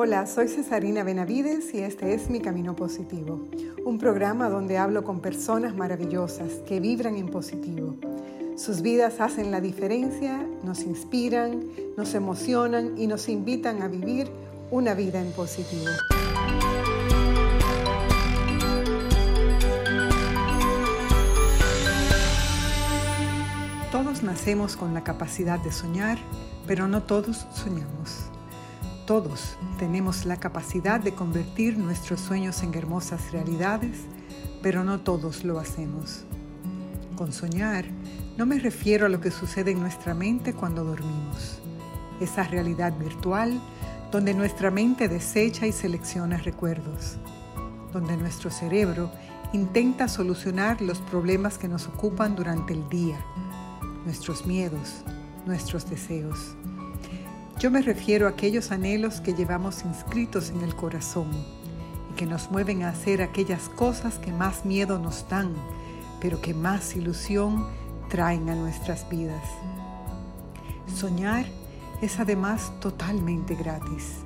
Hola, soy Cesarina Benavides y este es Mi Camino Positivo, un programa donde hablo con personas maravillosas que vibran en positivo. Sus vidas hacen la diferencia, nos inspiran, nos emocionan y nos invitan a vivir una vida en positivo. Todos nacemos con la capacidad de soñar, pero no todos soñamos. Todos tenemos la capacidad de convertir nuestros sueños en hermosas realidades, pero no todos lo hacemos. Con soñar no me refiero a lo que sucede en nuestra mente cuando dormimos, esa realidad virtual donde nuestra mente desecha y selecciona recuerdos, donde nuestro cerebro intenta solucionar los problemas que nos ocupan durante el día, nuestros miedos, nuestros deseos. Yo me refiero a aquellos anhelos que llevamos inscritos en el corazón y que nos mueven a hacer aquellas cosas que más miedo nos dan, pero que más ilusión traen a nuestras vidas. Soñar es además totalmente gratis.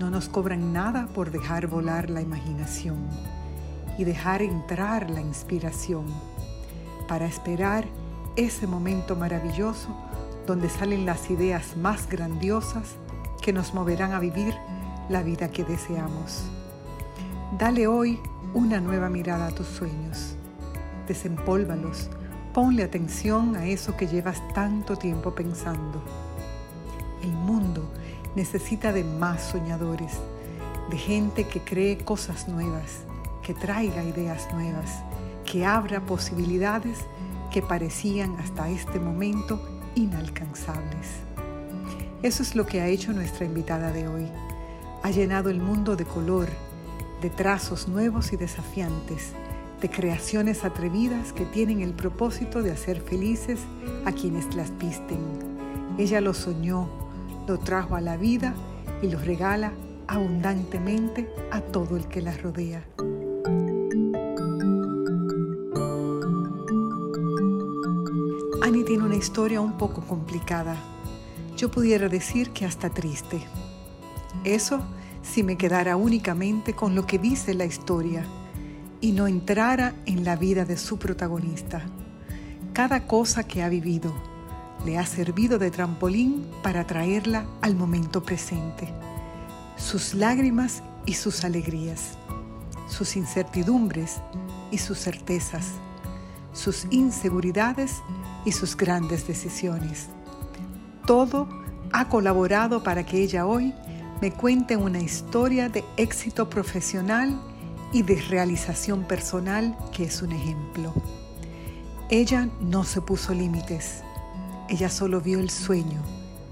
No nos cobran nada por dejar volar la imaginación y dejar entrar la inspiración para esperar ese momento maravilloso donde salen las ideas más grandiosas que nos moverán a vivir la vida que deseamos. Dale hoy una nueva mirada a tus sueños. Desempólvalos. Ponle atención a eso que llevas tanto tiempo pensando. El mundo necesita de más soñadores, de gente que cree cosas nuevas, que traiga ideas nuevas, que abra posibilidades que parecían hasta este momento inalcanzables. Eso es lo que ha hecho nuestra invitada de hoy. Ha llenado el mundo de color, de trazos nuevos y desafiantes, de creaciones atrevidas que tienen el propósito de hacer felices a quienes las visten. Ella lo soñó, lo trajo a la vida y lo regala abundantemente a todo el que la rodea. Tiene una historia un poco complicada. Yo pudiera decir que hasta triste. Eso si me quedara únicamente con lo que dice la historia y no entrara en la vida de su protagonista. Cada cosa que ha vivido le ha servido de trampolín para traerla al momento presente. Sus lágrimas y sus alegrías, sus incertidumbres y sus certezas, sus inseguridades y sus grandes decisiones. Todo ha colaborado para que ella hoy me cuente una historia de éxito profesional y de realización personal que es un ejemplo. Ella no se puso límites, ella solo vio el sueño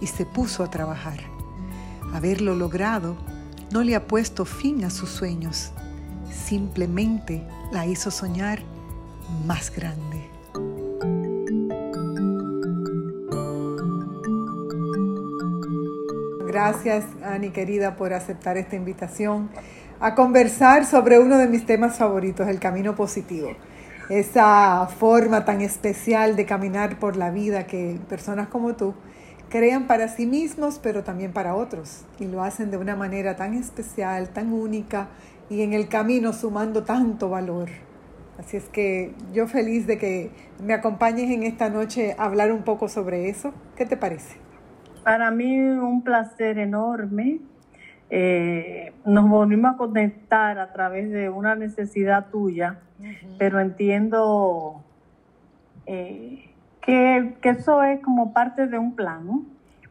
y se puso a trabajar. Haberlo logrado no le ha puesto fin a sus sueños, simplemente la hizo soñar más grande. Gracias, Ani querida, por aceptar esta invitación a conversar sobre uno de mis temas favoritos, el camino positivo. Esa forma tan especial de caminar por la vida que personas como tú crean para sí mismos, pero también para otros. Y lo hacen de una manera tan especial, tan única y en el camino sumando tanto valor. Así es que yo feliz de que me acompañes en esta noche a hablar un poco sobre eso. ¿Qué te parece? Para mí un placer enorme. Eh, nos volvimos a conectar a través de una necesidad tuya, pero entiendo eh, que, eso es como parte de un plan,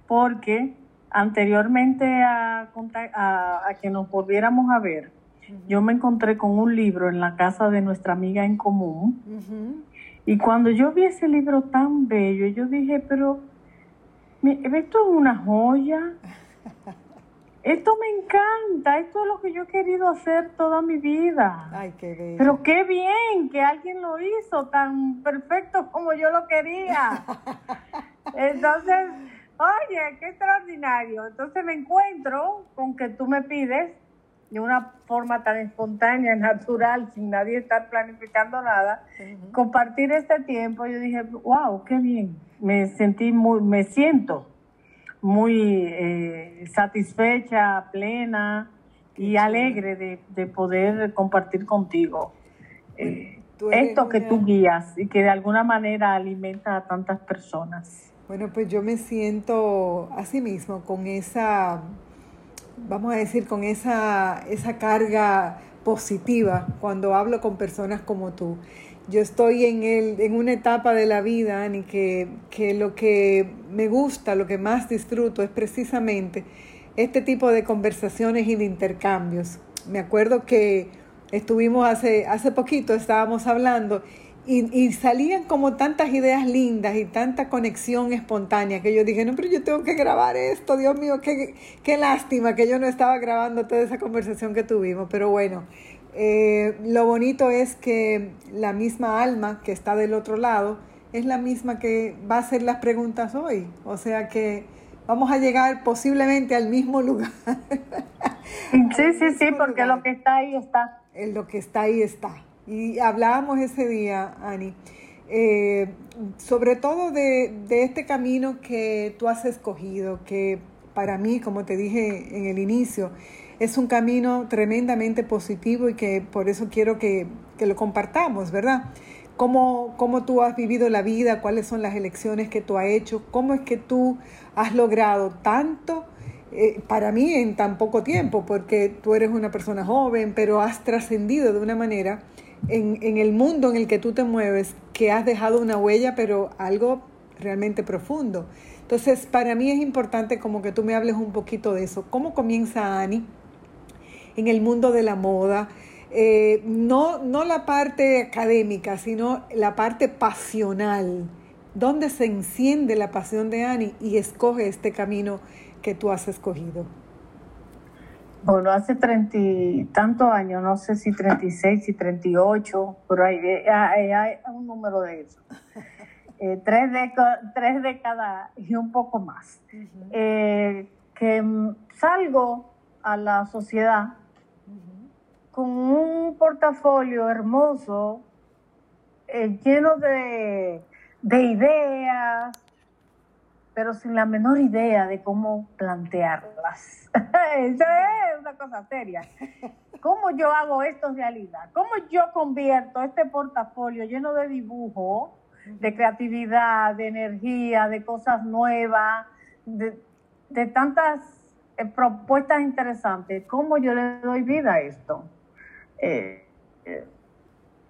porque anteriormente a, a, que nos volviéramos a ver, yo me encontré con un libro en la casa de nuestra amiga en común. Y cuando yo vi ese libro tan bello, yo dije, pero esto es una joya. Esto me encanta, esto es lo que yo he querido hacer toda mi vida. Ay, qué bello. Pero qué bien que alguien lo hizo tan perfecto como yo lo quería. Entonces, oye, qué extraordinario. Entonces me encuentro con que tú me pides de una forma tan espontánea, natural, sin nadie estar planificando nada, compartir este tiempo, yo dije, wow, qué bien, me sentí muy, me siento muy eh, satisfecha, plena y alegre de, poder compartir contigo eh, esto que tú guías y que de alguna manera alimenta a tantas personas. Bueno, pues yo me siento así mismo con esa, vamos a decir, con esa, esa carga positiva cuando hablo con personas como tú. Yo estoy en, el, en una etapa de la vida, Ani, que, que lo que me gusta, lo que más disfruto es precisamente este tipo de conversaciones y de intercambios. Me acuerdo que estuvimos hace, hace poquito, estábamos hablando y, salían como tantas ideas lindas y tanta conexión espontánea que yo dije, no, pero yo tengo que grabar esto, Dios mío, qué, qué lástima que yo no estaba grabando toda esa conversación que tuvimos, pero bueno, eh, lo bonito es que la misma alma que está del otro lado es la misma que va a hacer las preguntas hoy, o sea que vamos a llegar posiblemente al mismo lugar. sí, sí, sí, porque lo que está ahí está. lo que está ahí está. Y hablábamos ese día, Ani, eh, sobre todo de, este camino que tú has escogido, que para mí, como te dije en el inicio, es un camino tremendamente positivo y que por eso quiero que, lo compartamos, ¿verdad? Cómo, cómo, tú has vivido la vida, cuáles son las elecciones que tú has hecho, cómo es que tú has logrado tanto eh, para mí en tan poco tiempo, porque tú eres una persona joven, pero has trascendido de una manera en, en, el mundo en el que tú te mueves, que has dejado una huella, pero algo realmente profundo. Entonces, para mí es importante como que tú me hables un poquito de eso. ¿Cómo comienza Ani en el mundo de la moda? Eh, no, no la parte académica, sino la parte pasional. ¿Dónde se enciende la pasión de Ani y escoge este camino que tú has escogido? Bueno, hace treinta y tantos años, no sé si 36, si 38, pero hay, eh, hay, hay un número de eso. Eh, tres, tres décadas y un poco más. Eh, que salgo a la sociedad con un portafolio hermoso, lleno de, de ideas, pero sin la menor idea de cómo plantearlas. Eso es una cosa seria. ¿Cómo yo hago esto realidad? ¿Cómo yo convierto este portafolio lleno de dibujo, de creatividad, de energía, de cosas nuevas, de, tantas eh, propuestas interesantes? ¿Cómo yo le doy vida a esto? Eh, eh,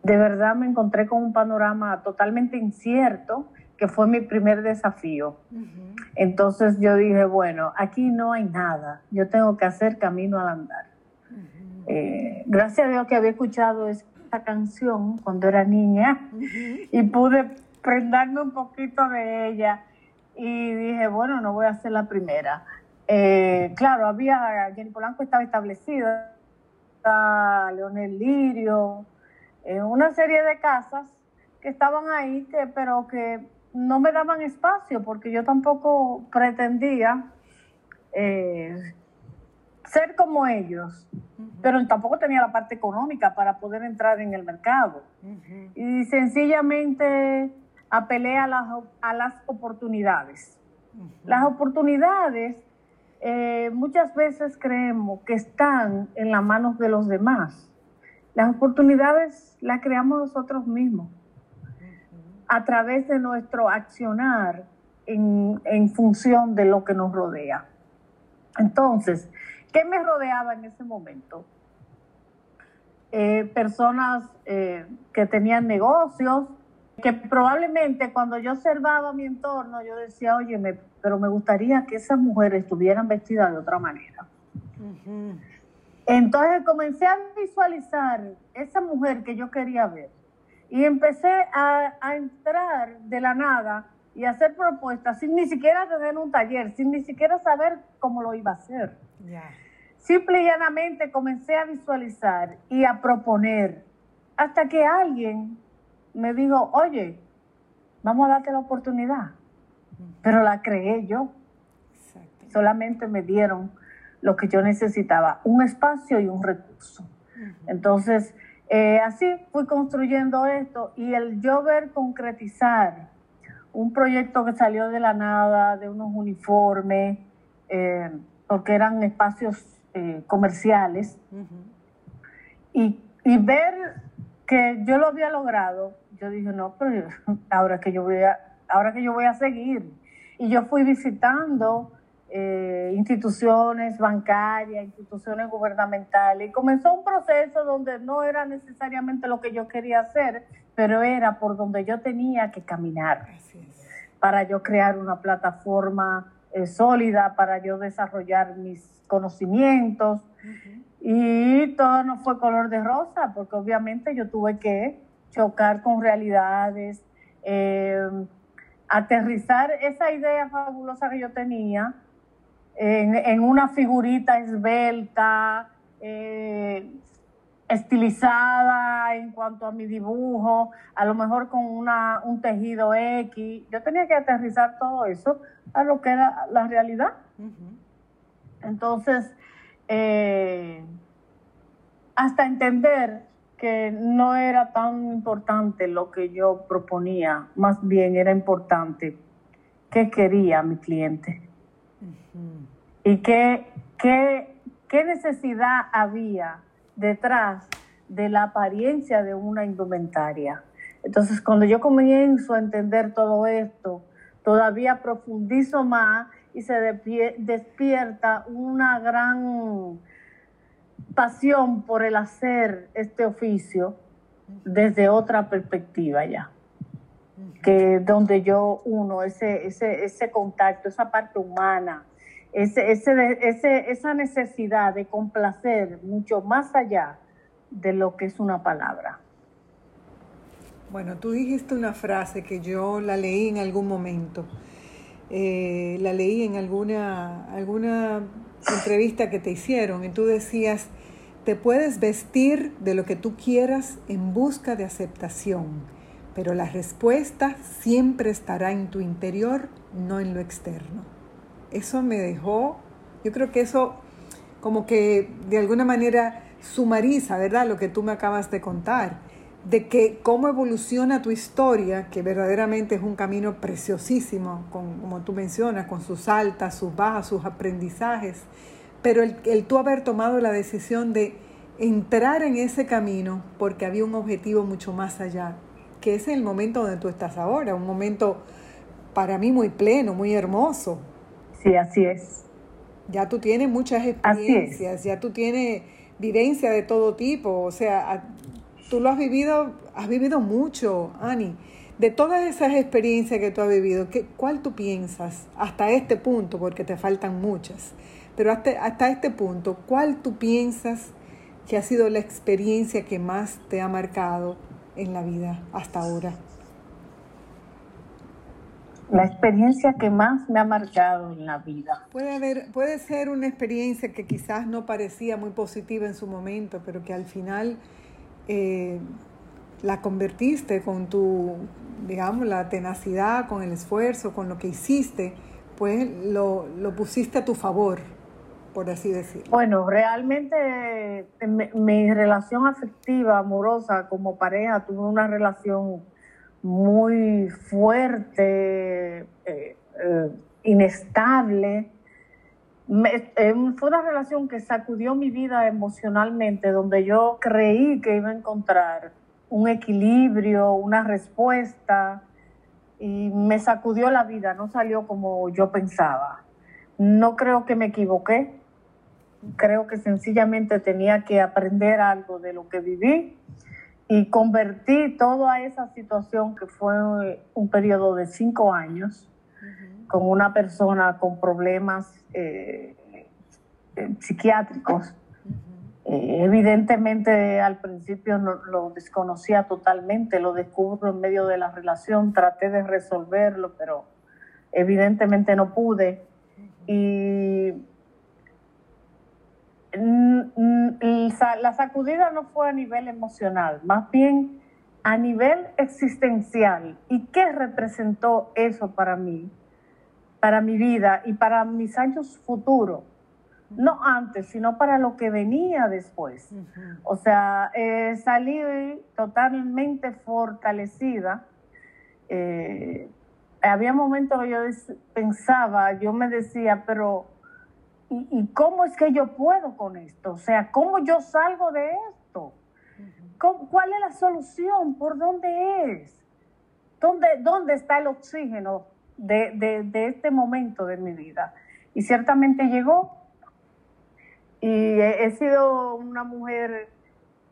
de verdad me encontré con un panorama totalmente incierto que fue mi primer desafío. Entonces yo dije, bueno, aquí no hay nada, yo tengo que hacer camino al andar. Eh, gracias a Dios que había escuchado esta canción cuando era niña y pude prendarme un poquito de ella y dije, bueno, no voy a ser la primera. Eh, claro, había, Jenny Polanco estaba establecida, Leonel Lirio, eh, una serie de casas que estaban ahí, que, pero que no me daban espacio porque yo tampoco pretendía eh, ser como ellos, pero tampoco tenía la parte económica para poder entrar en el mercado. Y sencillamente apelé a las, a las oportunidades. Las oportunidades eh, muchas veces creemos que están en las manos de los demás. Las oportunidades las creamos nosotros mismos a través de nuestro accionar en, función de lo que nos rodea. Entonces, ¿qué me rodeaba en ese momento? Eh, personas eh, que tenían negocios, que probablemente cuando yo observaba mi entorno, yo decía, oye, pero me gustaría que esas mujeres estuvieran vestidas de otra manera. Entonces comencé a visualizar esa mujer que yo quería ver y empecé a, entrar de la nada y a hacer propuestas sin ni siquiera tener un taller, sin ni siquiera saber cómo lo iba a hacer. Simple y llanamente comencé a visualizar y a proponer hasta que alguien me dijo, oye, vamos a darte la oportunidad. Pero la creé yo. Solamente me dieron lo que yo necesitaba, un espacio y un recurso. Entonces, eh, así fui construyendo esto y el yo ver concretizar un proyecto que salió de la nada, de unos uniformes, eh, porque eran espacios eh, comerciales. y, y, ver que yo lo había logrado, yo dije, no, pero ahora que yo voy a, ahora que yo voy a seguir. Y yo fui visitando eh, instituciones bancarias, instituciones gubernamentales, y comenzó un proceso donde no era necesariamente lo que yo quería hacer, pero era por donde yo tenía que caminar para yo crear una plataforma eh, sólida, para yo desarrollar mis conocimientos. Y todo no fue color de rosa, porque obviamente yo tuve que chocar con realidades, eh, aterrizar esa idea fabulosa que yo tenía en, una figurita esbelta, eh, estilizada en cuanto a mi dibujo, a lo mejor con una, un tejido X. Yo tenía que aterrizar todo eso a lo que era la realidad. Entonces, eh, hasta entender que no era tan importante lo que yo proponía, más bien era importante qué quería mi cliente y qué, qué, qué necesidad había detrás de la apariencia de una indumentaria. Entonces, cuando yo comienzo a entender todo esto, todavía profundizo más y se despierta una gran pasión por el hacer este oficio desde otra perspectiva ya. Que donde yo uno, ese, ese, ese contacto, esa parte humana, ese, ese, esa necesidad de complacer mucho más allá de lo que es una palabra. Bueno, tú dijiste una frase que yo la leí en algún momento. Eh, la leí en alguna, alguna entrevista que te hicieron y tú decías, te puedes vestir de lo que tú quieras en busca de aceptación, pero la respuesta siempre estará en tu interior, no en lo externo eso me dejó, yo creo que eso como que de alguna manera sumariza, ¿verdad? Lo que tú me acabas de contar, de que cómo evoluciona tu historia, que verdaderamente es un camino preciosísimo, como tú mencionas, con sus altas, sus bajas, sus aprendizajes, pero el tú haber tomado la decisión de entrar en ese camino porque había un objetivo mucho más allá, que es el momento donde tú estás ahora, un momento para mí muy pleno, muy hermoso, Sí, así es. Ya tú tienes muchas experiencias, ya tú tienes vivencia de todo tipo, o sea, tú lo has vivido, has vivido mucho, Ani. De todas esas experiencias que tú has vivido, ¿qué, ¿cuál tú piensas hasta este punto? Porque te faltan muchas, pero hasta, hasta este punto, ¿cuál tú piensas que ha sido la experiencia que más te ha marcado en la vida hasta ahora? la experiencia que más me ha marcado en la vida. Puede, haber, puede ser una experiencia que quizás no parecía muy positiva en su momento, pero que al final eh, la convertiste con tu, digamos, la tenacidad, con el esfuerzo, con lo que hiciste, pues lo, lo pusiste a tu favor, por así decirlo. Bueno, realmente mi, mi relación afectiva, amorosa, como pareja, tuve una relación muy fuerte, eh, eh, inestable. Eh, fue una relación que sacudió mi vida emocionalmente, donde yo creí que iba a encontrar un equilibrio, una respuesta, y me sacudió la vida, no salió como yo pensaba. No creo que me equivoqué, creo que sencillamente tenía que aprender algo de lo que viví y convertí toda esa situación que fue un periodo de cinco años con una persona con problemas eh, eh, psiquiátricos. Eh, evidentemente al principio lo desconocía totalmente, lo descubro en medio de la relación, traté de resolverlo, pero evidentemente no pude. Y la sacudida no fue a nivel emocional, más bien a nivel existencial. ¿Y qué representó eso para mí, para mi vida y para mis años futuros? No antes, sino para lo que venía después. O sea, eh, salí totalmente fortalecida. Eh, había momentos que yo pensaba, yo me decía, pero ¿y, cómo es que yo puedo con esto? O sea, ¿cómo yo salgo de esto? ¿Cuál es la solución? ¿Por dónde es? ¿Dónde, dónde está el oxígeno de, de este momento de mi vida? Y ciertamente llegó. Y he sido una mujer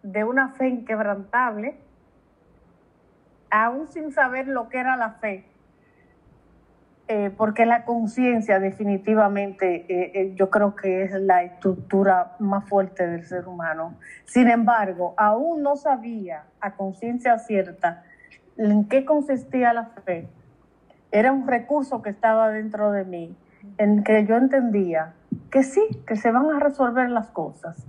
de una fe inquebrantable, aún sin saber lo que era la fe eh, porque la conciencia definitivamente eh, eh, yo creo que es la estructura más fuerte del ser humano. Sin embargo, aún no sabía a conciencia cierta en qué consistía la fe. Era un recurso que estaba dentro de mí, en que yo entendía que sí, que se van a resolver las cosas.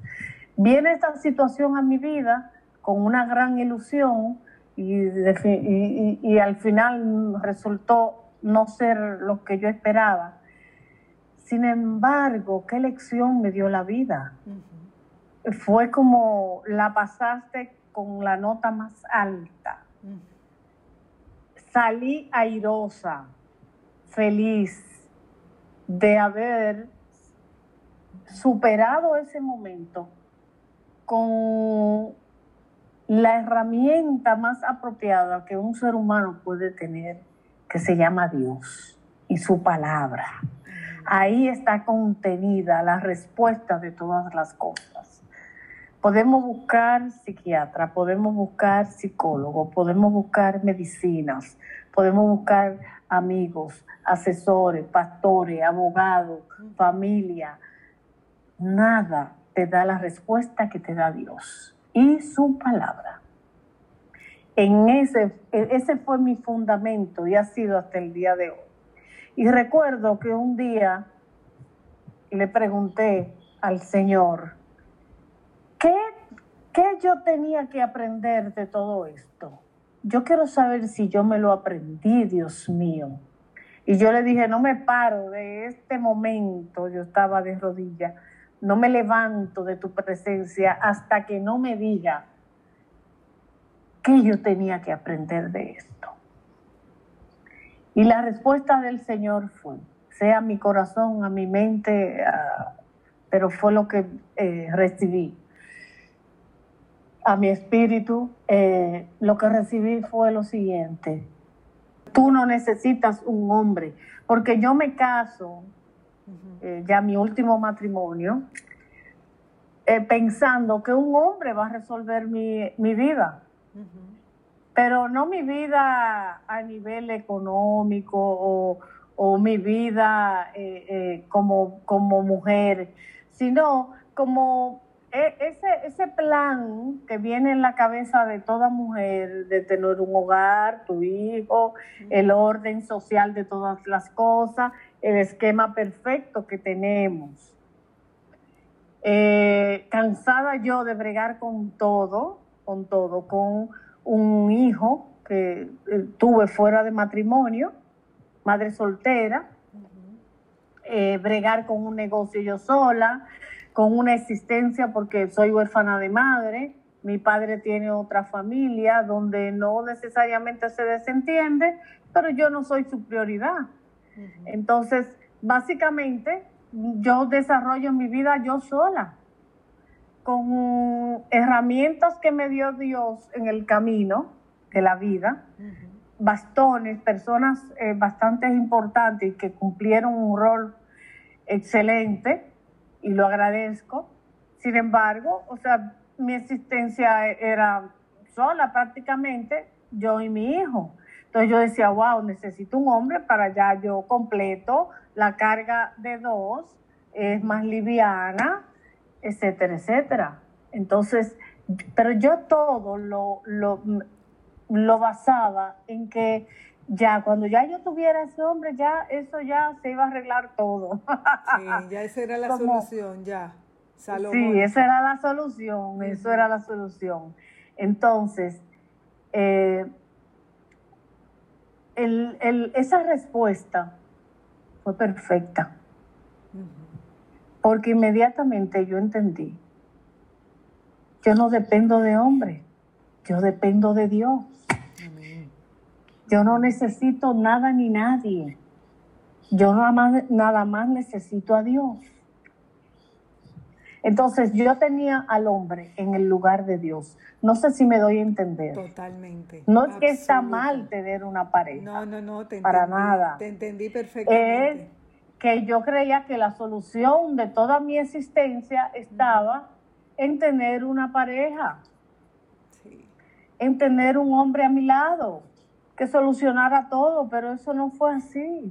Viene esta situación a mi vida con una gran ilusión y, y al final resultó no ser lo que yo esperaba. Sin embargo, qué lección me dio la vida. Fue como la pasaste con la nota más alta. Salí airosa, feliz de haber superado ese momento con la herramienta más apropiada que un ser humano puede tener que se llama Dios y su palabra. Ahí está contenida la respuesta de todas las cosas. Podemos buscar psiquiatra, podemos buscar psicólogo, podemos buscar medicinas, podemos buscar amigos, asesores, pastores, abogados, familia. Nada te da la respuesta que te da Dios y su palabra en ese, ese fue mi fundamento y ha sido hasta el día de hoy. Y recuerdo que un día le pregunté al Señor, ¿qué, ¿qué yo tenía que aprender de todo esto? Yo quiero saber si yo me lo aprendí, Dios mío. Y yo le dije, no me paro de este momento, yo estaba de rodillas, no me levanto de tu presencia hasta que no me diga ¿Qué yo tenía que aprender de esto? Y la respuesta del Señor fue, sea mi corazón, a mi mente, pero fue lo que eh, recibí. A mi espíritu, eh, lo que recibí fue lo siguiente. Tú no necesitas un hombre, porque yo me caso, eh, ya mi último matrimonio, pensando que un hombre va a resolver mi, mi vida. Pero no mi vida a nivel económico o, mi vida eh, eh, como, como mujer, sino como e, ese, ese plan que viene en la cabeza de toda mujer de tener un hogar, tu hijo, el orden social de todas las cosas, el esquema perfecto que tenemos. Eh, cansada yo de bregar con todo, con todo, con un hijo que eh, tuve fuera de matrimonio, madre soltera, eh, bregar con un negocio yo sola, con una existencia porque soy huérfana de madre, mi padre tiene otra familia donde no necesariamente se desentiende, pero yo no soy su prioridad. Entonces, básicamente, yo desarrollo mi vida yo sola con herramientas que me dio Dios en el camino de la vida, bastones, personas eh, bastante importantes que cumplieron un rol excelente y lo agradezco. Sin embargo, o sea, mi existencia era sola prácticamente, yo y mi hijo. Entonces yo decía, wow, necesito un hombre para ya yo completo la carga de dos, es más liviana, etcétera, etcétera. Entonces, pero yo todo lo, lo, lo basaba en que ya cuando ya yo tuviera ese hombre, ya eso ya se iba a arreglar todo. Sí, ya esa era la solución, ya. Sí, esa era la solución, eso era la solución. Entonces, eh, esa respuesta fue perfecta porque inmediatamente yo entendí, yo no dependo de hombre, yo dependo de Dios. Yo no necesito nada ni nadie. Yo nada más, nada más necesito a Dios. Entonces yo tenía al hombre en el lugar de Dios. No sé si me doy a entender. Totalmente. No es que está mal tener una pareja. No, no, no, te para nada. Te entendí perfectamente. Es que yo creía que la solución de toda mi existencia estaba en tener una pareja, sí. en tener un hombre a mi lado que solucionara todo, pero eso no fue así.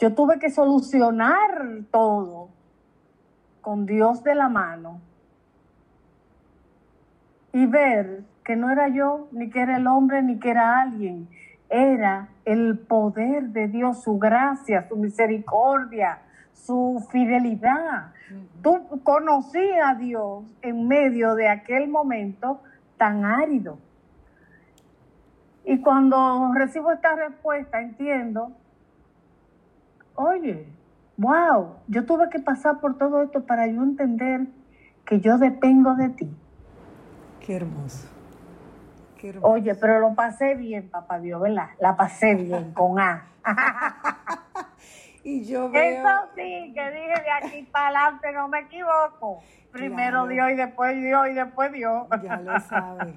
Yo tuve que solucionar todo con Dios de la mano y ver que no era yo, ni que era el hombre, ni que era alguien. Era el poder de Dios, su gracia, su misericordia, su fidelidad. Tú conocí a Dios en medio de aquel momento tan árido. Y cuando recibo esta respuesta, entiendo, oye, wow, yo tuve que pasar por todo esto para yo entender que yo dependo de ti. Qué hermoso. Oye, pero lo pasé bien, papá Dios, ¿verdad? La pasé bien con A. y yo veo... Eso sí, que dije de aquí para adelante, no me equivoco. Primero Dios y después Dios y después Dios. Ya lo sabe.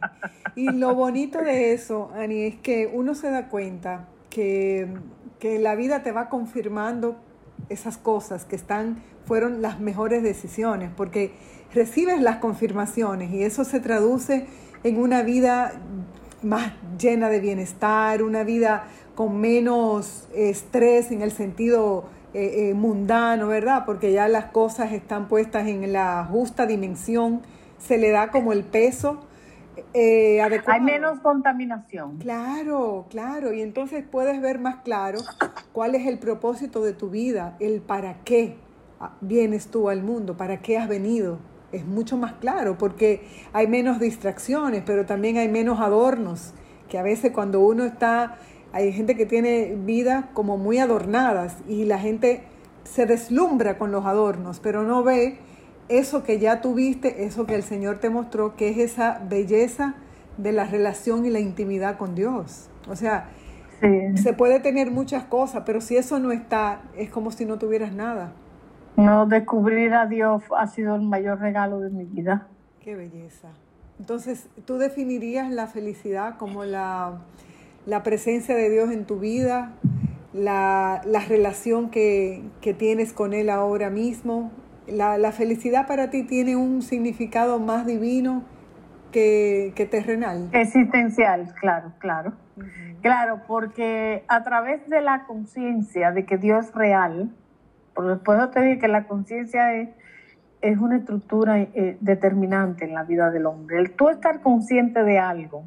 Y lo bonito de eso, Ani, es que uno se da cuenta que, que la vida te va confirmando esas cosas que están, fueron las mejores decisiones, porque recibes las confirmaciones y eso se traduce en una vida más llena de bienestar, una vida con menos estrés en el sentido eh, eh, mundano, ¿verdad? Porque ya las cosas están puestas en la justa dimensión, se le da como el peso eh, adecuado. Hay menos contaminación. Claro, claro, y entonces puedes ver más claro cuál es el propósito de tu vida, el para qué vienes tú al mundo, para qué has venido es mucho más claro porque hay menos distracciones, pero también hay menos adornos, que a veces cuando uno está, hay gente que tiene vidas como muy adornadas y la gente se deslumbra con los adornos, pero no ve eso que ya tuviste, eso que el Señor te mostró, que es esa belleza de la relación y la intimidad con Dios. O sea, se puede tener muchas cosas, pero si eso no está, es como si no tuvieras nada. No, descubrir a Dios ha sido el mayor regalo de mi vida. Qué belleza. Entonces, ¿tú definirías la felicidad como la, presencia de Dios en tu vida, la, relación que, tienes con Él ahora mismo? La, felicidad para ti tiene un significado más divino que, que terrenal. Existencial, claro, claro. Claro, porque a través de la conciencia de que Dios es real, por después te dije que la conciencia es, es una estructura eh, determinante en la vida del hombre. El tú estar consciente de algo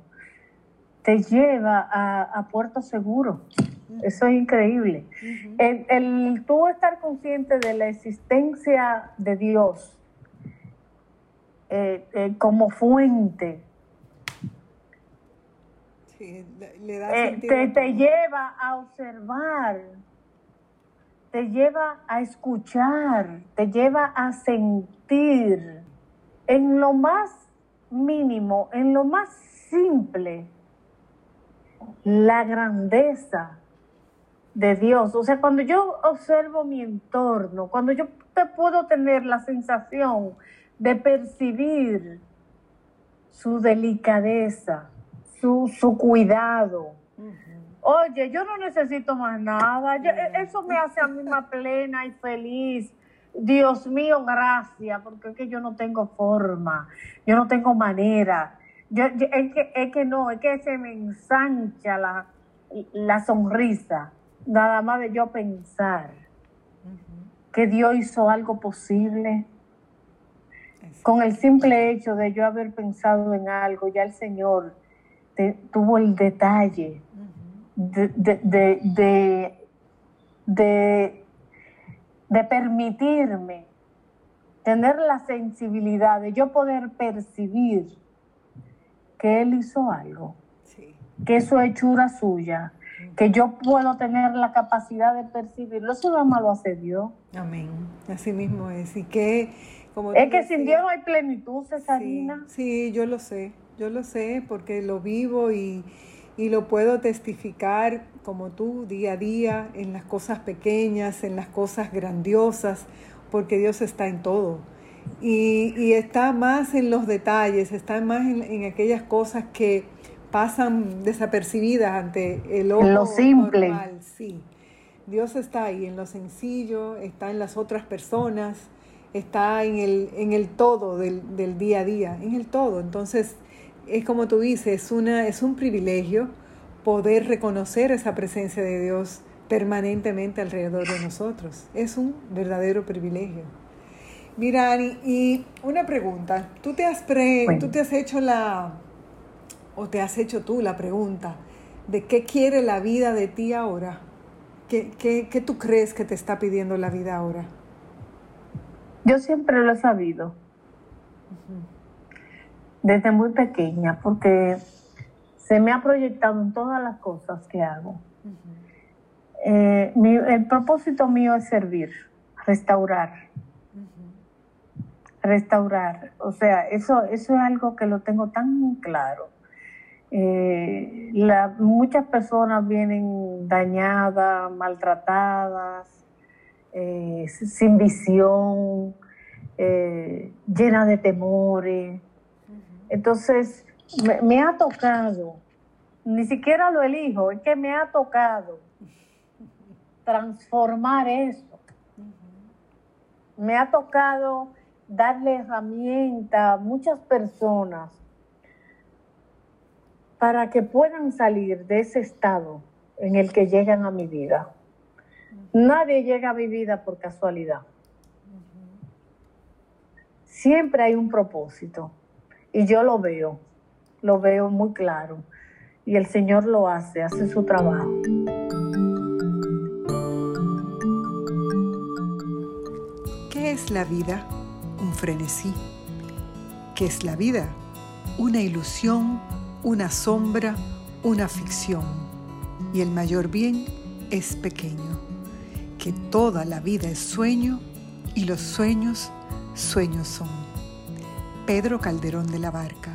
te lleva a, puerto seguro. Eso es increíble. el, tú estar consciente de la existencia de Dios eh, eh, como fuente te, te lleva a observar te lleva a escuchar, te lleva a sentir en lo más mínimo, en lo más simple, la grandeza de Dios. O sea, cuando yo observo mi entorno, cuando yo te puedo tener la sensación de percibir su delicadeza, su, su cuidado, Oye, yo no necesito más nada. E, eso me hace a mí más plena y feliz. Dios mío, gracias, porque es que yo no tengo forma, yo no tengo manera. Yo, es, que, es que no, es que se me ensancha la, la sonrisa, nada más de yo pensar que Dios hizo algo posible. Con el simple hecho de yo haber pensado en algo, ya el Señor tuvo el detalle de, de, de, permitirme tener la sensibilidad de yo poder percibir que Él hizo algo, que eso es hechura suya, que yo puedo tener la capacidad de percibirlo, eso nada más lo hace Dios. Amén, así mismo es. Y que, como es que sin Dios no hay plenitud, Cesarina. sí, yo lo sé, yo lo sé porque lo vivo y y lo puedo testificar como tú día a día en las cosas pequeñas, en las cosas grandiosas, porque Dios está en todo. Y, está más en los detalles, está más en, aquellas cosas que pasan desapercibidas ante el ojo. Lo simple. sí. Dios está ahí en lo sencillo, está en las otras personas, está en el, en el todo del, del día a día, en el todo. Entonces, es como tú dices, es, una, es un privilegio poder reconocer esa presencia de Dios permanentemente alrededor de nosotros. Es un verdadero privilegio. Mira, Ani, y una pregunta. ¿Tú te has, ¿tú te has hecho la, o te has hecho tú la pregunta de qué quiere la vida de ti ahora? ¿Qué, qué, tú crees que te está pidiendo la vida ahora? Yo siempre lo he sabido desde muy pequeña, porque se me ha proyectado en todas las cosas que hago. Eh, el propósito mío es servir, restaurar. Restaurar. O sea, eso, eso es algo que lo tengo tan claro. Eh, muchas personas vienen dañadas, maltratadas, eh, sin visión, llenas de temores. Entonces, me, ha tocado, ni siquiera lo elijo, es que me ha tocado transformar eso. Me ha tocado darle herramienta a muchas personas para que puedan salir de ese estado en el que llegan a mi vida. Nadie llega a mi vida por casualidad. Siempre hay un propósito. Y yo lo veo, lo veo muy claro. Y el Señor lo hace, hace su trabajo. ¿Qué es la vida? Un frenesí. ¿Qué es la vida? Una ilusión, una sombra, una ficción. Y el mayor bien es pequeño. Que toda la vida es sueño y los sueños, sueños son. Pedro Calderón de la Barca.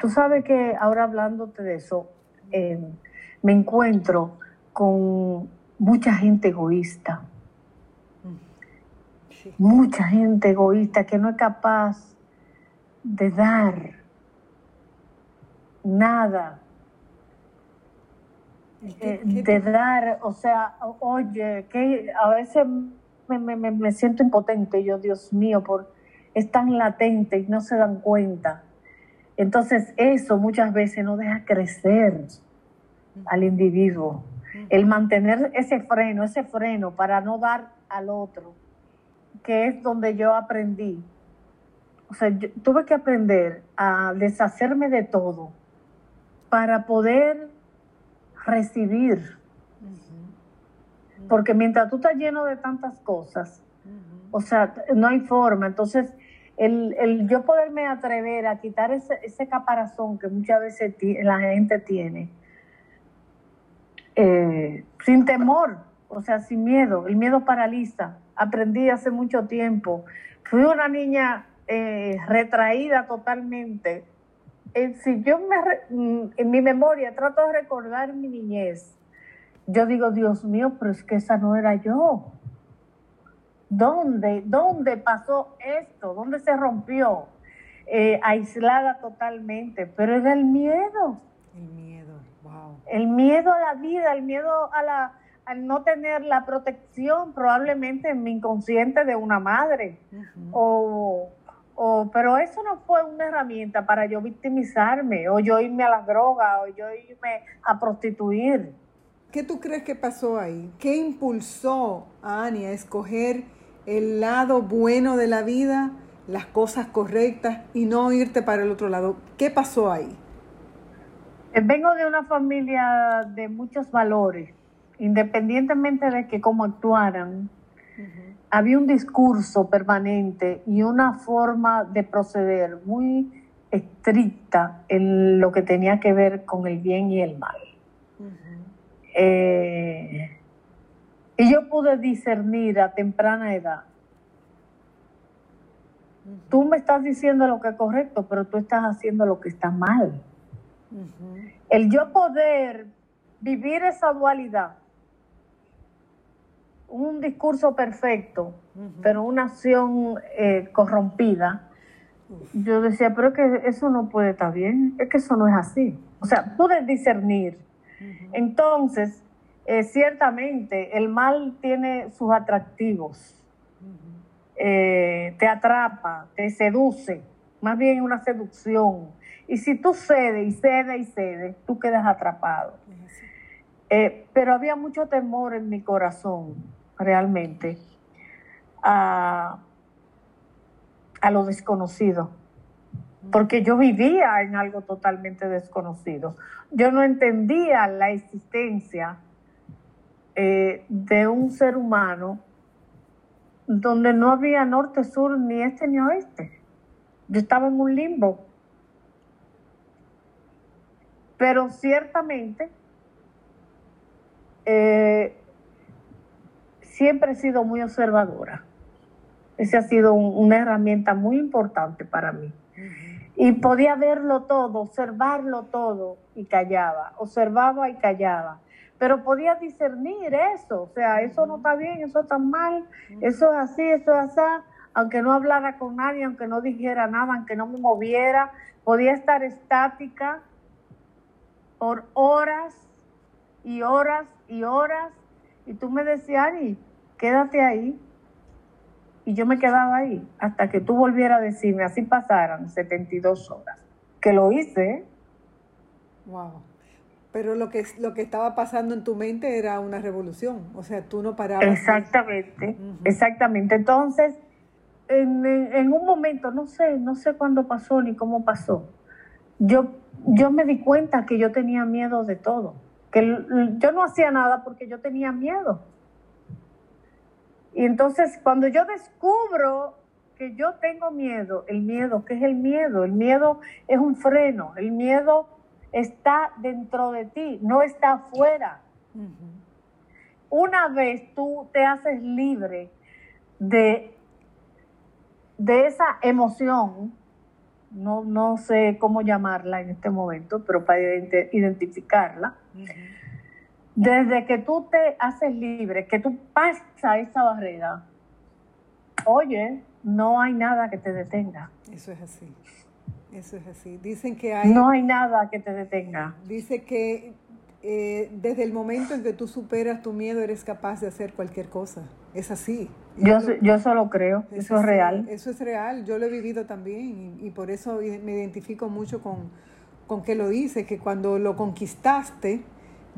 Tú sabes que ahora hablándote de eso, eh, me encuentro con mucha gente egoísta. Mucha gente egoísta que no es capaz de dar nada eh, de dar, o sea, oye, que a veces me, siento impotente, yo, Dios mío, por, es tan latente y no se dan cuenta. Entonces eso muchas veces no deja crecer al individuo. El mantener ese freno, ese freno para no dar al otro, que es donde yo aprendí. O sea, tuve que aprender a deshacerme de todo para poder recibir. Porque mientras tú estás lleno de tantas cosas, o sea, no hay forma. Entonces, el, el, yo poderme atrever a quitar ese, ese caparazón que muchas veces la gente tiene, eh, sin temor, o sea, sin miedo. El miedo paraliza. Aprendí hace mucho tiempo. Fui una niña eh, retraída totalmente eh, si yo me, mm, en mi memoria trato de recordar mi niñez, yo digo, Dios mío, pero es que esa no era yo. ¿Dónde, dónde pasó esto? ¿Dónde se rompió? Eh, aislada totalmente, pero era el miedo. El miedo, wow. El miedo a la vida, el miedo a la, al no tener la protección probablemente en mi inconsciente de una madre o pero eso no fue una herramienta para yo victimizarme o yo irme a las drogas o yo irme a prostituir. ¿Qué tú crees que pasó ahí? ¿Qué impulsó a Ani a escoger el lado bueno de la vida, las cosas correctas y no irte para el otro lado? ¿Qué pasó ahí? Eh, vengo de una familia de muchos valores, independientemente de que cómo actuaran había un discurso permanente y una forma de proceder muy estricta en lo que tenía que ver con el bien y el mal. Eh, y yo pude discernir a temprana edad Tú me estás diciendo lo que es correcto, pero tú estás haciendo lo que está mal. El yo poder vivir esa dualidad, un discurso perfecto, pero una acción eh, corrompida, yo decía, pero es que eso no puede estar bien, es que eso no es así. O sea, pude discernir. Entonces, eh, ciertamente, el mal tiene sus atractivos. Eh, te atrapa, te seduce, más bien una seducción. Y si tú cedes y cedes y cedes, tú quedas atrapado. Eh, pero había mucho temor en mi corazón, realmente, a, a lo desconocido, porque yo vivía en algo totalmente desconocido. Yo no entendía la existencia eh, de un ser humano donde no había norte, sur, ni este ni oeste. Yo estaba en un limbo. Pero ciertamente eh, siempre he sido muy observadora. Esa ha sido una herramienta muy importante para mí. Y podía verlo todo, observarlo todo y callaba, observaba y callaba. Pero podía discernir eso, o sea, eso no está bien, eso está mal, eso es así, eso es así, aunque no hablara con nadie, aunque no dijera nada, aunque no me moviera, podía estar estática por horas y horas y horas. Y tú me decías, Ari, quédate ahí. Y yo me quedaba ahí hasta que tú volvieras a decirme, así pasaran 72 horas. Que lo hice. Wow. Pero lo que, lo que estaba pasando en tu mente era una revolución. O sea, tú no parabas. Exactamente, exactamente. Entonces, en, en, un momento, no sé, no sé cuándo pasó ni cómo pasó, yo, yo me di cuenta que yo tenía miedo de todo que yo no hacía nada porque yo tenía miedo. Y entonces cuando yo descubro que yo tengo miedo, el miedo, ¿qué es el miedo? El miedo es un freno, el miedo está dentro de ti, no está afuera. Una vez tú te haces libre de, de esa emoción, no, no sé cómo llamarla en este momento, pero para identificarla. Desde que tú te haces libre, que tú pasas esa barrera, oye, no hay nada que te detenga. Eso es así. Eso es así. Dicen que hay... No hay nada que te detenga. Dice que eh, desde el momento en que tú superas tu miedo eres capaz de hacer cualquier cosa. Es así. Yo, yo solo creo, eso, es real. Eso es real, yo lo he vivido también y, por eso me identifico mucho con, con que lo dice, que cuando lo conquistaste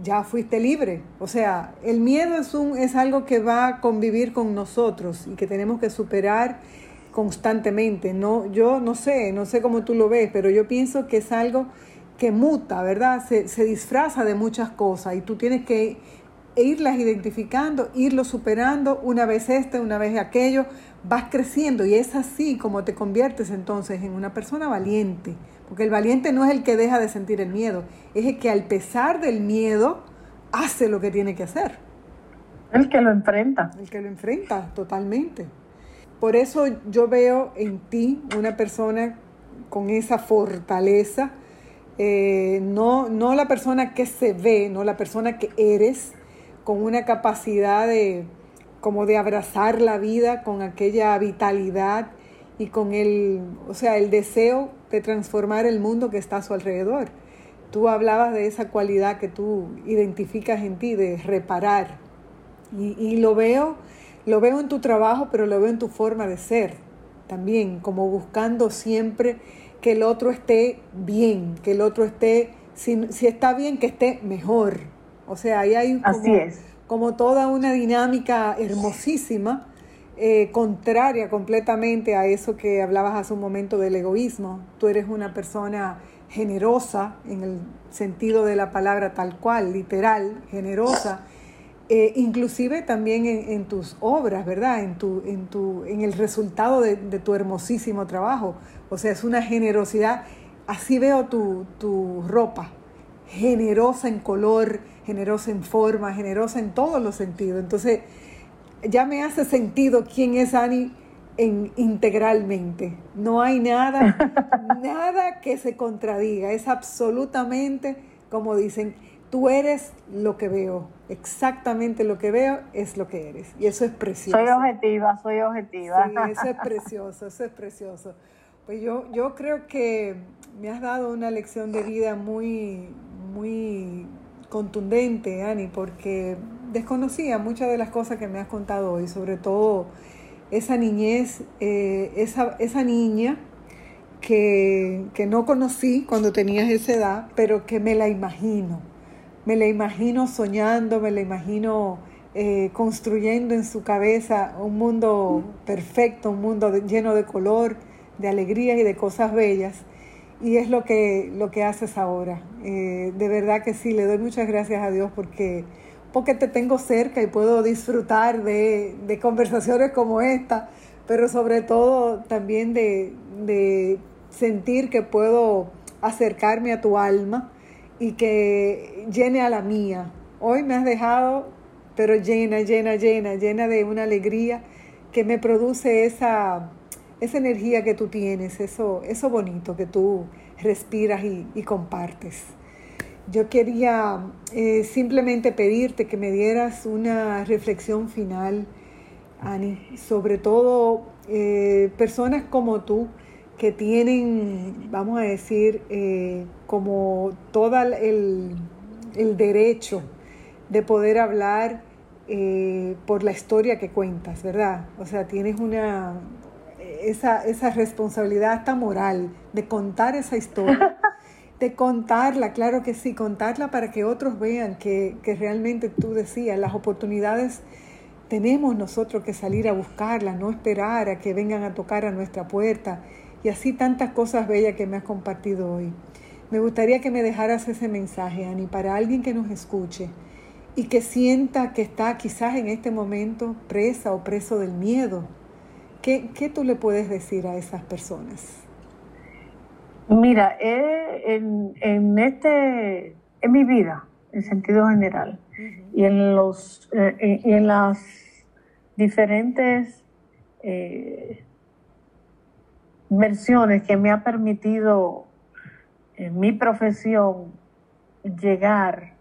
ya fuiste libre. O sea, el miedo es, un, es algo que va a convivir con nosotros y que tenemos que superar constantemente. No, yo no sé, no sé cómo tú lo ves, pero yo pienso que es algo que muta, ¿verdad? Se, se disfraza de muchas cosas y tú tienes que irlas identificando, irlo superando, una vez este, una vez aquello, vas creciendo y es así como te conviertes entonces en una persona valiente, porque el valiente no es el que deja de sentir el miedo, es el que al pesar del miedo hace lo que tiene que hacer. El que lo enfrenta. El que lo enfrenta totalmente. Por eso yo veo en ti una persona con esa fortaleza, eh, no, no la persona que se ve, no la persona que eres, con una capacidad de como de abrazar la vida con aquella vitalidad y con el, o sea, el deseo de transformar el mundo que está a su alrededor. Tú hablabas de esa cualidad que tú identificas en ti, de reparar. Y, y lo veo, lo veo en tu trabajo, pero lo veo en tu forma de ser también, como buscando siempre que el otro esté bien, que el otro esté, si, si está bien, que esté mejor, o sea, ahí hay como, toda una dinámica hermosísima, eh, contraria completamente a eso que hablabas hace un momento del egoísmo. Tú eres una persona generosa en el sentido de la palabra tal cual, literal, generosa. Eh, inclusive también en, tus obras, ¿verdad? En, tu, en, tu, en el resultado de, tu hermosísimo trabajo. O sea, es una generosidad. Así veo tu, tu ropa, generosa en color, generosa en forma, generosa en todos los sentidos. Entonces, ya me hace sentido quién es Ani en, integralmente. No hay nada, nada que se contradiga. Es absolutamente, como dicen, tú eres lo que veo. Exactamente lo que veo es lo que eres. Y eso es precioso. Soy objetiva, soy objetiva. Sí, eso es precioso, eso es precioso. Pues yo, yo creo que me has dado una lección de vida muy, muy contundente, Ani, porque desconocía muchas de las cosas que me has contado hoy, sobre todo esa niñez, eh, esa, esa, niña que, que, no conocí cuando tenías esa edad, pero que me la imagino. Me la imagino soñando, me la imagino eh, construyendo en su cabeza un mundo perfecto, un mundo lleno de color, de alegrías y de cosas bellas. Y es lo que, lo que haces ahora. Eh, de verdad que sí, le doy muchas gracias a Dios porque porque te tengo cerca y puedo disfrutar de, conversaciones como esta, pero sobre todo también de, sentir que puedo acercarme a tu alma y que llene a la mía. Hoy me has dejado, pero llena, llena, llena, llena de una alegría que me produce esa, esa energía que tú tienes, eso, eso bonito que tú respiras y compartes. Yo quería eh, simplemente pedirte que me dieras una reflexión final, Ani, sobre todo eh, personas como tú que tienen, vamos a decir, eh, como todo el, derecho de poder hablar por la historia que cuentas, ¿verdad? O sea, tienes una, esa, esa responsabilidad hasta moral de contar esa historia de contarla, claro que sí, contarla para que otros vean que, realmente tú decías, las oportunidades tenemos nosotros que salir a buscarlas, no esperar a que vengan a tocar a nuestra puerta y así tantas cosas bellas que me has compartido hoy. Me gustaría que me dejaras ese mensaje, Ani, para alguien que nos escuche y que sienta que está quizás en este momento presa o preso del miedo. ¿Qué, qué tú le puedes decir a esas personas? Mira, eh, en, este, en mi vida, en sentido general, y en los, eh, en las diferentes eh, versiones que me ha permitido en mi profesión llegar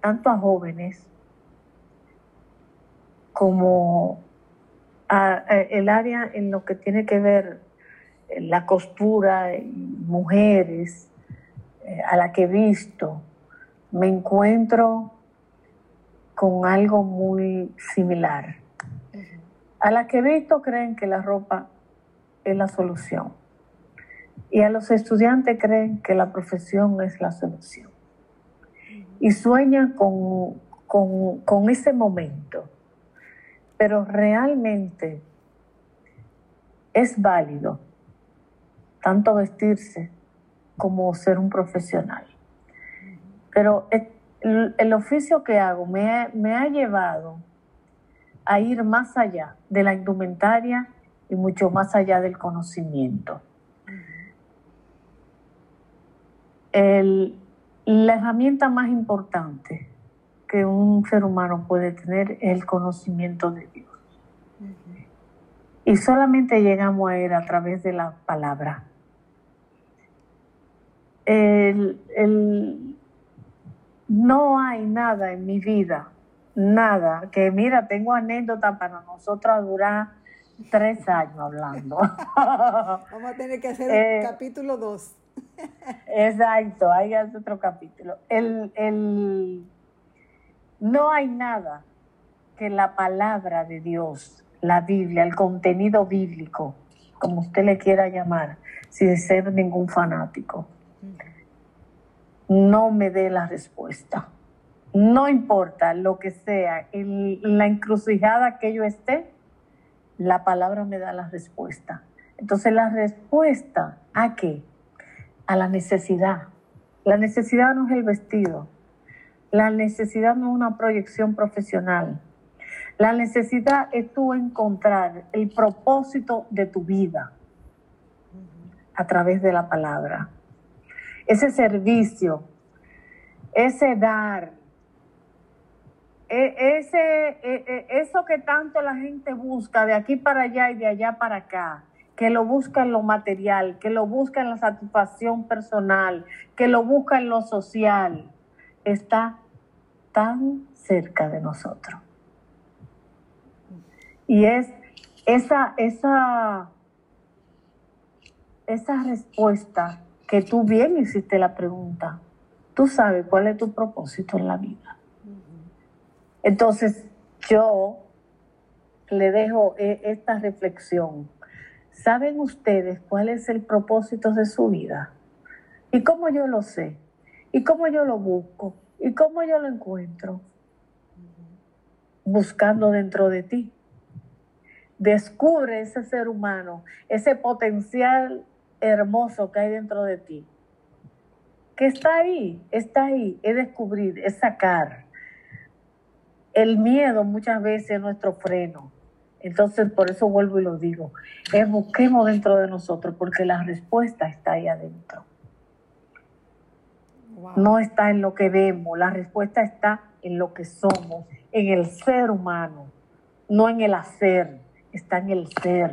tanto a jóvenes como a, el área en lo que tiene que ver la costura mujeres eh, a la que he visto, me encuentro con algo muy similar. A la que he visto creen que la ropa es la solución. Y a los estudiantes creen que la profesión es la solución. Y sueñan con, con, con ese momento. Pero realmente es válido tanto vestirse como ser un profesional. Pero el, oficio que hago me ha, llevado a ir más allá de la indumentaria y mucho más allá del conocimiento. la herramienta más importante que un ser humano puede tener es el conocimiento de Dios. Y solamente llegamos a él a través de la palabra el, no hay nada en mi vida, nada, que mira, tengo anécdota para nosotros durar tres años hablando. Vamos a tener que hacer el eh, capítulo dos. exacto, hay otro capítulo. El, el, no hay nada que la palabra de Dios, la Biblia, el contenido bíblico, como usted le quiera llamar, sin ser ningún fanático, no me dé la respuesta. No importa lo que sea, en la encrucijada que yo esté, la palabra me da la respuesta. Entonces la respuesta a qué? A la necesidad. La necesidad no es el vestido. La necesidad no es una proyección profesional. La necesidad es tú encontrar el propósito de tu vida a través de la palabra ese servicio, ese dar, e, ese, e, e, eso que tanto la gente busca de aquí para allá y de allá para acá, que lo busca en lo material, que lo busca en la satisfacción personal, que lo busca en lo social, está tan cerca de nosotros. Y es esa, esa, esa respuesta tú bien hiciste la pregunta. Tú sabes cuál es tu propósito en la vida. Entonces, yo le dejo e, esta reflexión. ¿Saben ustedes cuál es el propósito de su vida? ¿Y cómo yo lo sé? ¿Y cómo yo lo busco? ¿Y cómo yo lo encuentro? Buscando dentro de ti. Descubre ese ser humano, ese potencial hermoso que hay dentro de ti. Que está ahí, está ahí, es descubrir, es sacar. El miedo muchas veces es nuestro freno. Entonces, por eso vuelvo y lo digo, es busquemos dentro de nosotros, porque la respuesta está ahí adentro. No está en lo que vemos, la respuesta está en lo que somos, en el ser humano, no en el hacer, está en el ser.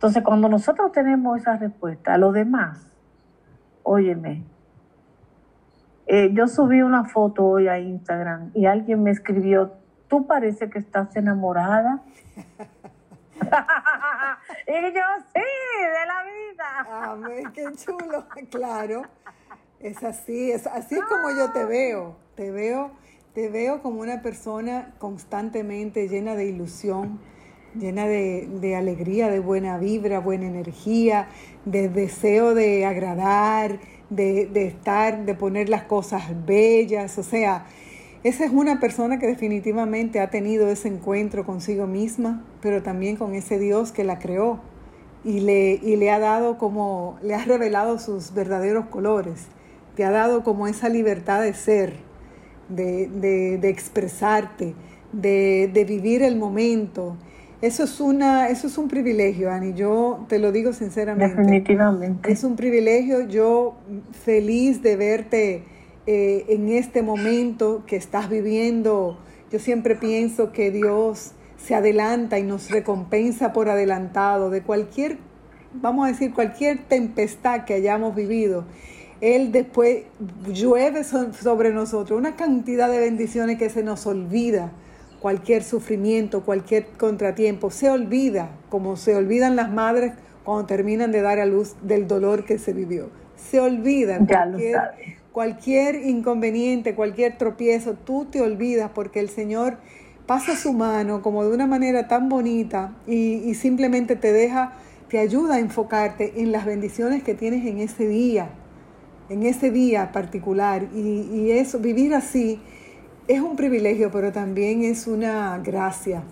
Entonces, cuando nosotros tenemos esa respuesta, a los demás, óyeme, eh, yo subí una foto hoy a Instagram y alguien me escribió, tú parece que estás enamorada. y yo, sí, de la vida. Amén, qué chulo, claro. Es así, es así como yo te veo. Te veo, te veo como una persona constantemente llena de ilusión, llena de, alegría, de buena vibra, buena energía, de deseo de agradar, de, de, estar, de poner las cosas bellas. O sea, esa es una persona que definitivamente ha tenido ese encuentro consigo misma, pero también con ese Dios que la creó y le, y le ha dado como, le ha revelado sus verdaderos colores, te ha dado como esa libertad de ser, de, de, de expresarte, de, de vivir el momento eso es, una, eso es un privilegio, Ani. Yo te lo digo sinceramente. Definitivamente. Es un privilegio. Yo feliz de verte eh, en este momento que estás viviendo. Yo siempre pienso que Dios se adelanta y nos recompensa por adelantado de cualquier, vamos a decir, cualquier tempestad que hayamos vivido. Él después llueve sobre nosotros una cantidad de bendiciones que se nos olvida cualquier sufrimiento, cualquier contratiempo, se olvida, como se olvidan las madres cuando terminan de dar a luz del dolor que se vivió. Se olvida cualquier, cualquier inconveniente, cualquier tropiezo, tú te olvidas porque el Señor pasa su mano como de una manera tan bonita y, simplemente te deja, te ayuda a enfocarte en las bendiciones que tienes en ese día, en ese día particular. Y, y eso, vivir así es un privilegio, pero también es una gracia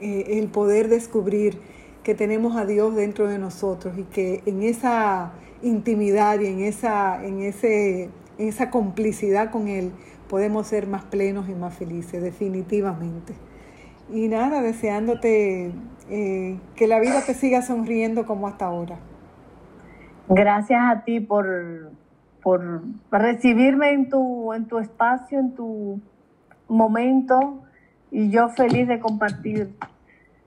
eh, el poder descubrir que tenemos a Dios dentro de nosotros y que en esa intimidad y en esa, en ese, esa complicidad con Él podemos ser más plenos y más felices, definitivamente. Y nada, deseándote eh, que la vida te siga sonriendo como hasta ahora. Gracias a ti por por recibirme en tu, en tu espacio, en tu momento y yo feliz de compartir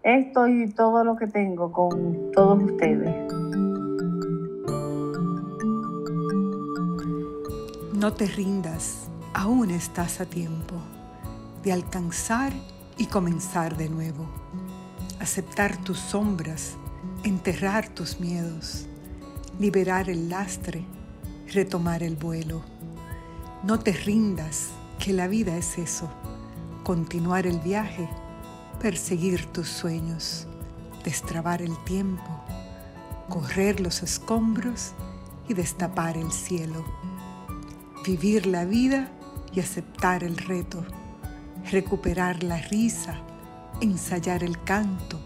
esto y todo lo que tengo con todos ustedes. No te rindas, aún estás a tiempo de alcanzar y comenzar de nuevo. Aceptar tus sombras, enterrar tus miedos, liberar el lastre retomar el vuelo. No te rindas, que la vida es eso, continuar el viaje, perseguir tus sueños, destrabar el tiempo, correr los escombros y destapar el cielo, vivir la vida y aceptar el reto, recuperar la risa, ensayar el canto,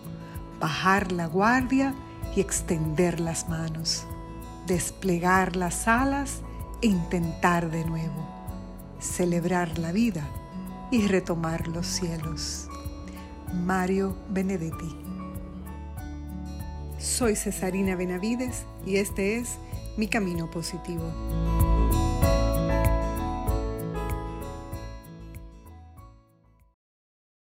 bajar la guardia y extender las manos desplegar las alas e intentar de nuevo, celebrar la vida y retomar los cielos. Mario Benedetti. Soy Cesarina Benavides y este es Mi Camino Positivo.